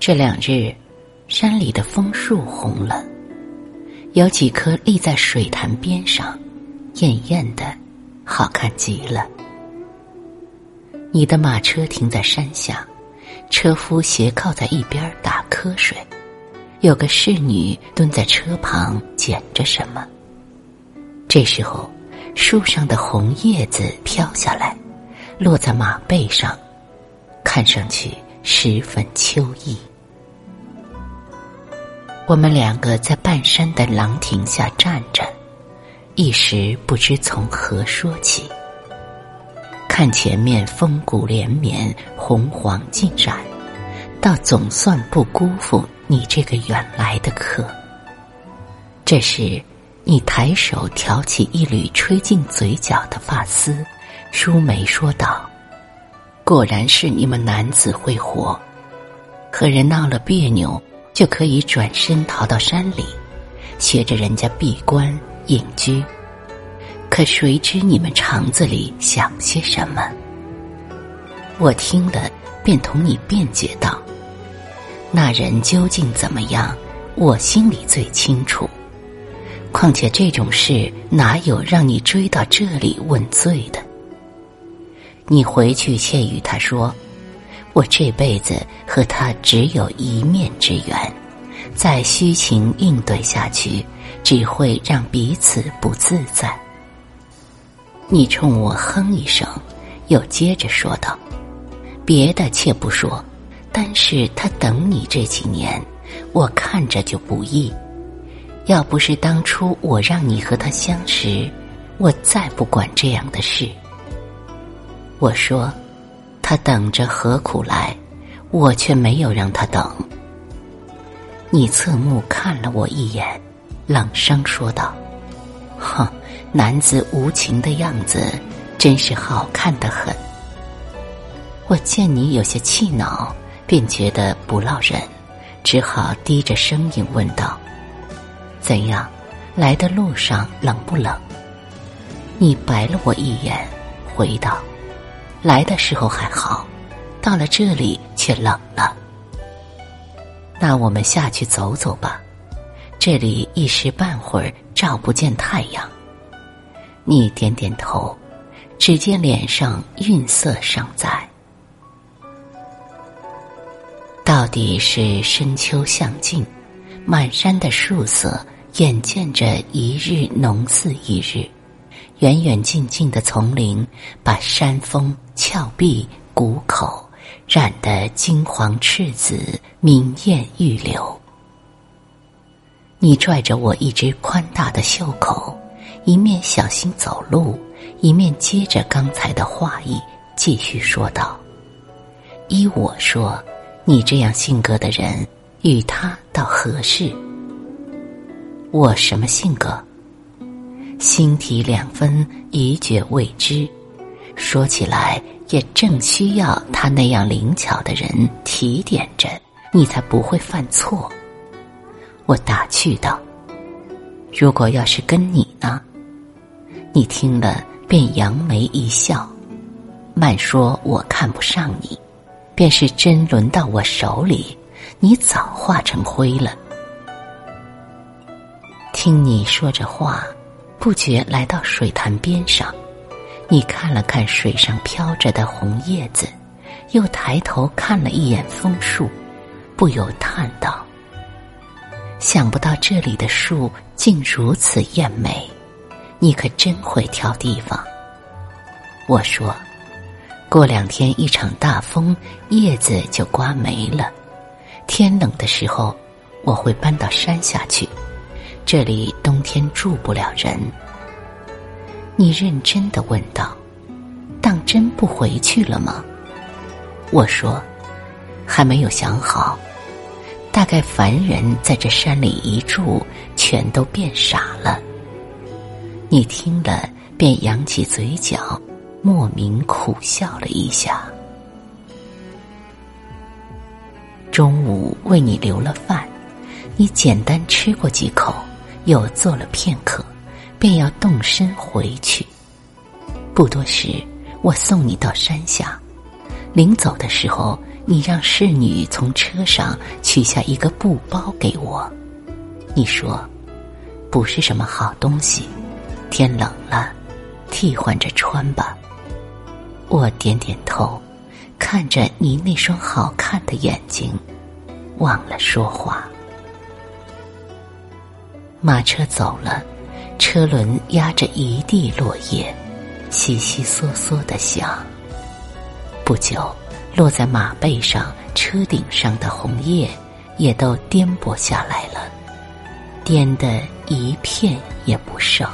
这两日，山里的枫树红了，有几棵立在水潭边上，艳艳的，好看极了。你的马车停在山下，车夫斜靠在一边打瞌睡，有个侍女蹲在车旁捡着什么。这时候，树上的红叶子飘下来，落在马背上，看上去十分秋意。我们两个在半山的廊亭下站着，一时不知从何说起。看前面风骨连绵，红黄尽染，倒总算不辜负你这个远来的客。这时，你抬手挑起一缕吹进嘴角的发丝，舒眉说道：“果然是你们男子会活，和人闹了别扭，就可以转身逃到山里，学着人家闭关隐居。”可谁知你们肠子里想些什么？我听了，便同你辩解道：“那人究竟怎么样，我心里最清楚。况且这种事，哪有让你追到这里问罪的？你回去且与他说，我这辈子和他只有一面之缘，再虚情应对下去，只会让彼此不自在。”你冲我哼一声，又接着说道：“别的且不说，但是他等你这几年，我看着就不易。要不是当初我让你和他相识，我再不管这样的事。”我说：“他等着何苦来？我却没有让他等。”你侧目看了我一眼，冷声说道：“哼。”男子无情的样子，真是好看的很。我见你有些气恼，便觉得不落忍，只好低着声音问道：“怎样？来的路上冷不冷？”你白了我一眼，回道：“来的时候还好，到了这里却冷了。”那我们下去走走吧，这里一时半会儿照不见太阳。你点点头，只见脸上晕色尚在。到底是深秋向尽，满山的树色，眼见着一日浓似一日。远远近近的丛林，把山峰、峭壁、谷口染得金黄赤紫，明艳欲流。你拽着我一只宽大的袖口。一面小心走路，一面接着刚才的话意继续说道：“依我说，你这样性格的人，与他倒合适。我什么性格？心体两分，一觉未知。说起来，也正需要他那样灵巧的人提点着，你才不会犯错。”我打趣道：“如果要是跟你呢？”你听了，便扬眉一笑，慢说：“我看不上你，便是真轮到我手里，你早化成灰了。”听你说着话，不觉来到水潭边上，你看了看水上飘着的红叶子，又抬头看了一眼枫树，不由叹道：“想不到这里的树竟如此艳美。”你可真会挑地方。我说，过两天一场大风，叶子就刮没了。天冷的时候，我会搬到山下去，这里冬天住不了人。你认真的问道：“当真不回去了吗？”我说：“还没有想好，大概凡人在这山里一住，全都变傻了。”你听了，便扬起嘴角，莫名苦笑了一下。中午为你留了饭，你简单吃过几口，又坐了片刻，便要动身回去。不多时，我送你到山下，临走的时候，你让侍女从车上取下一个布包给我，你说，不是什么好东西，天冷了，替换着穿吧。我点点头，看着你那双好看的眼睛，忘了说话。马车走了，车轮压着一地落叶，悉悉嗦嗦的响。不久。落在马背上、车顶上的红叶，也都颠簸下来了，颠得一片也不剩。